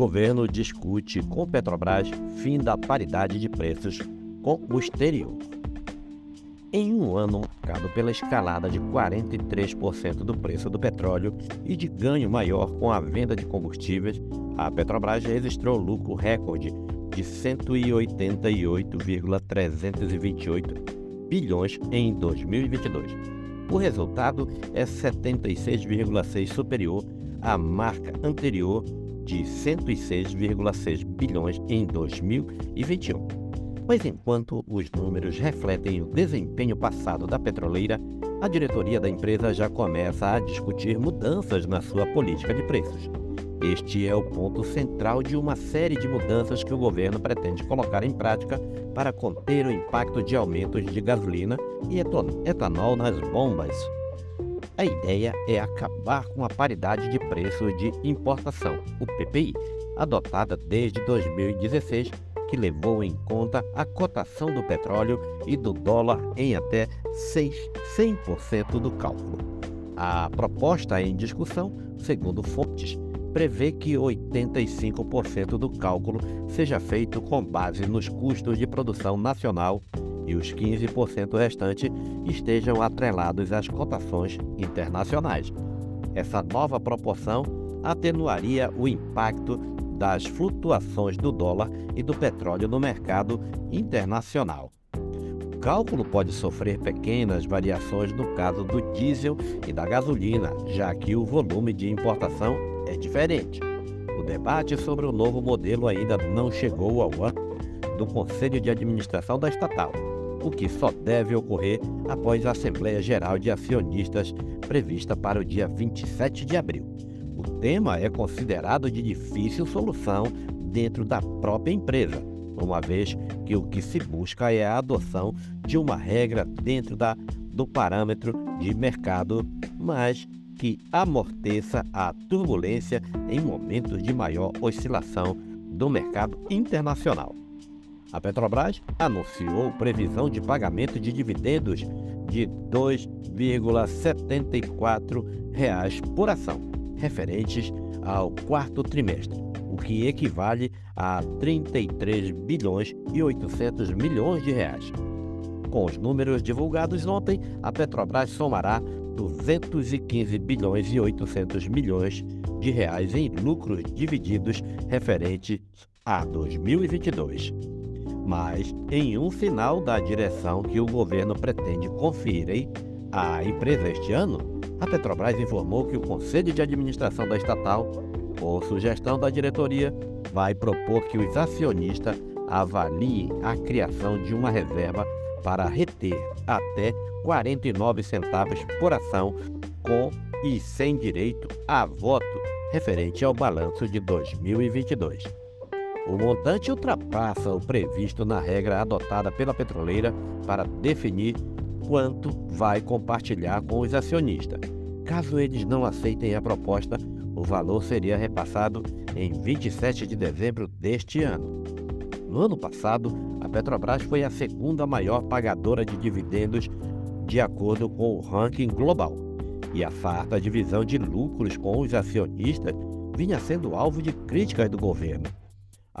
Governo discute com Petrobras fim da paridade de preços com o exterior. Em um ano marcado pela escalada de 43% do preço do petróleo e de ganho maior com a venda de combustíveis, a Petrobras registrou lucro recorde de 188,328 bilhões em 2022. O resultado é 76,6 superior à marca anterior de 106,6 bilhões em 2021. Mas enquanto os números refletem o desempenho passado da petroleira, a diretoria da empresa já começa a discutir mudanças na sua política de preços. Este é o ponto central de uma série de mudanças que o governo pretende colocar em prática para conter o impacto de aumentos de gasolina e etanol nas bombas. A ideia é acabar com a paridade de preço de importação, o PPI, adotada desde 2016 que levou em conta a cotação do petróleo e do dólar em até 6, 100% do cálculo. A proposta em discussão, segundo fontes, prevê que 85% do cálculo seja feito com base nos custos de produção nacional e os 15% restantes estejam atrelados às cotações internacionais. Essa nova proporção atenuaria o impacto das flutuações do dólar e do petróleo no mercado internacional. O cálculo pode sofrer pequenas variações no caso do diesel e da gasolina, já que o volume de importação é diferente. O debate sobre o novo modelo ainda não chegou ao âmbito do Conselho de Administração da estatal, o que só deve ocorrer após a Assembleia Geral de Acionistas prevista para o dia 27 de abril. O tema é considerado de difícil solução dentro da própria empresa, uma vez que o que se busca é a adoção de uma regra dentro da, do parâmetro de mercado, mas que amorteça a turbulência em momentos de maior oscilação do mercado internacional. A Petrobras anunciou previsão de pagamento de dividendos de R$ 2,74 por ação referentes ao quarto trimestre, o que equivale a 33 bilhões e 800 milhões de reais. Com os números divulgados ontem, a Petrobras somará 215 bilhões e 800 milhões de reais em lucros divididos referentes a 2022. Mas em um sinal da direção que o governo pretende conferir à empresa este ano, a Petrobras informou que o Conselho de Administração da estatal, por sugestão da diretoria, vai propor que os acionistas avaliem a criação de uma reserva para reter até 49 centavos por ação com e sem direito a voto referente ao balanço de 2022. O montante ultrapassa o previsto na regra adotada pela petroleira para definir quanto vai compartilhar com os acionistas. Caso eles não aceitem a proposta, o valor seria repassado em 27 de dezembro deste ano. No ano passado, a Petrobras foi a segunda maior pagadora de dividendos de acordo com o ranking global, e a farta divisão de lucros com os acionistas vinha sendo alvo de críticas do governo.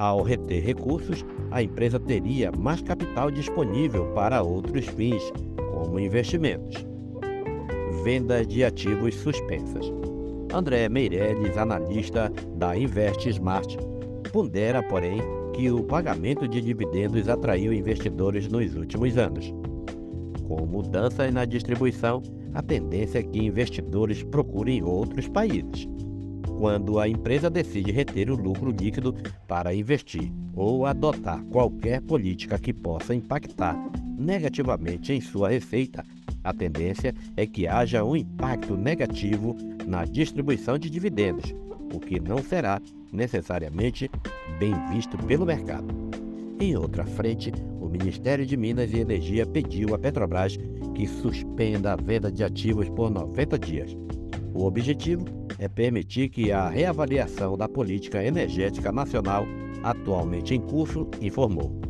Ao reter recursos, a empresa teria mais capital disponível para outros fins, como investimentos. Vendas de ativos suspensas. André Meirelles, analista da Invest Smart, pondera, porém, que o pagamento de dividendos atraiu investidores nos últimos anos. Com mudanças na distribuição, a tendência é que investidores procurem outros países. Quando a empresa decide reter o lucro líquido para investir ou adotar qualquer política que possa impactar negativamente em sua receita, a tendência é que haja um impacto negativo na distribuição de dividendos, o que não será necessariamente bem visto pelo mercado. Em outra frente, o Ministério de Minas e Energia pediu à Petrobras que suspenda a venda de ativos por 90 dias. O objetivo é permitir que a reavaliação da política energética nacional atualmente em curso, informou.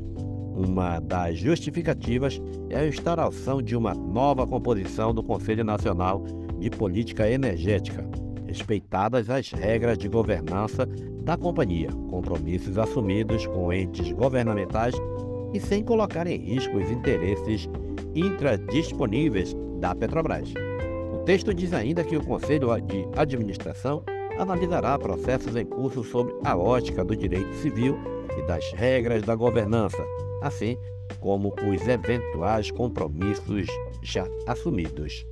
Uma das justificativas é a instauração de uma nova composição do Conselho Nacional de Política Energética, respeitadas as regras de governança da companhia, compromissos assumidos com entes governamentais e sem colocar em risco os interesses intradisponíveis da Petrobras. Texto diz ainda que o Conselho de Administração analisará processos em curso sobre a ótica do direito civil e das regras da governança, assim como os eventuais compromissos já assumidos.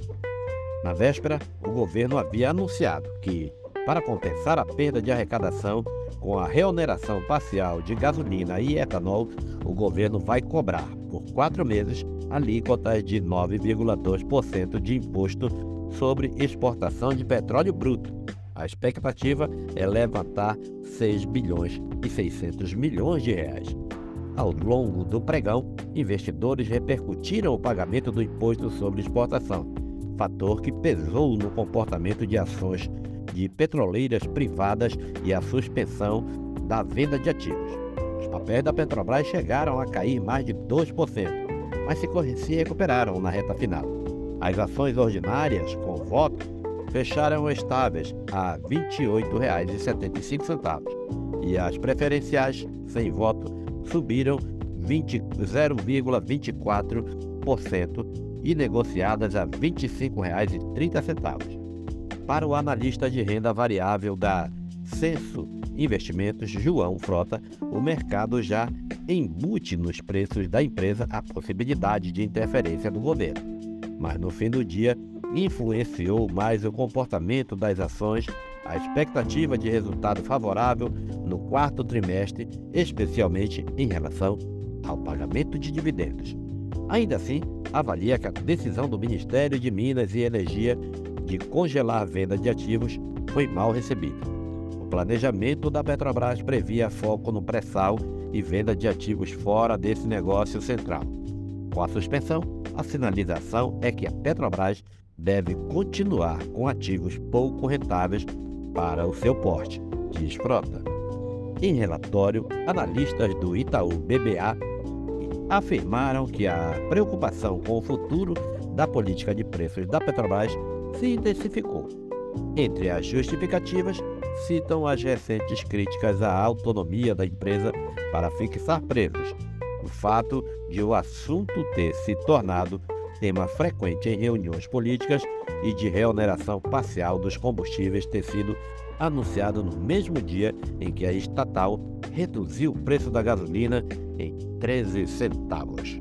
Na véspera, o governo havia anunciado que, para compensar a perda de arrecadação com a reoneração parcial de gasolina e etanol, o governo vai cobrar, por quatro meses, alíquotas de 9,2% de imposto sobre exportação de petróleo bruto. A expectativa é levantar 6 bilhões e 600 milhões de reais. Ao longo do pregão, investidores repercutiram o pagamento do imposto sobre exportação, fator que pesou no comportamento de ações de petroleiras privadas e a suspensão da venda de ativos. Os papéis da Petrobras chegaram a cair mais de 2%, mas se recuperaram na reta final. As ações ordinárias, com voto, fecharam estáveis a R$ 28,75 e as preferenciais, sem voto, subiram 0,24% e negociadas a R$ 25,30. Para o analista de renda variável da Censo Investimentos, João Frota, o mercado já embute nos preços da empresa a possibilidade de interferência do governo. Mas no fim do dia, influenciou mais o comportamento das ações a expectativa de resultado favorável no quarto trimestre, especialmente em relação ao pagamento de dividendos. Ainda assim, avalia que a decisão do Ministério de Minas e Energia de congelar a venda de ativos foi mal recebida. O planejamento da Petrobras previa foco no pré-sal e venda de ativos fora desse negócio central. Com a suspensão, a sinalização é que a Petrobras deve continuar com ativos pouco rentáveis para o seu porte, diz Frota. Em relatório, analistas do Itaú BBA afirmaram que a preocupação com o futuro da política de preços da Petrobras se intensificou. Entre as justificativas, citam as recentes críticas à autonomia da empresa para fixar preços, o fato de o assunto ter se tornado tema frequente em reuniões políticas e de reoneração parcial dos combustíveis ter sido anunciado no mesmo dia em que a estatal reduziu o preço da gasolina em 13 centavos.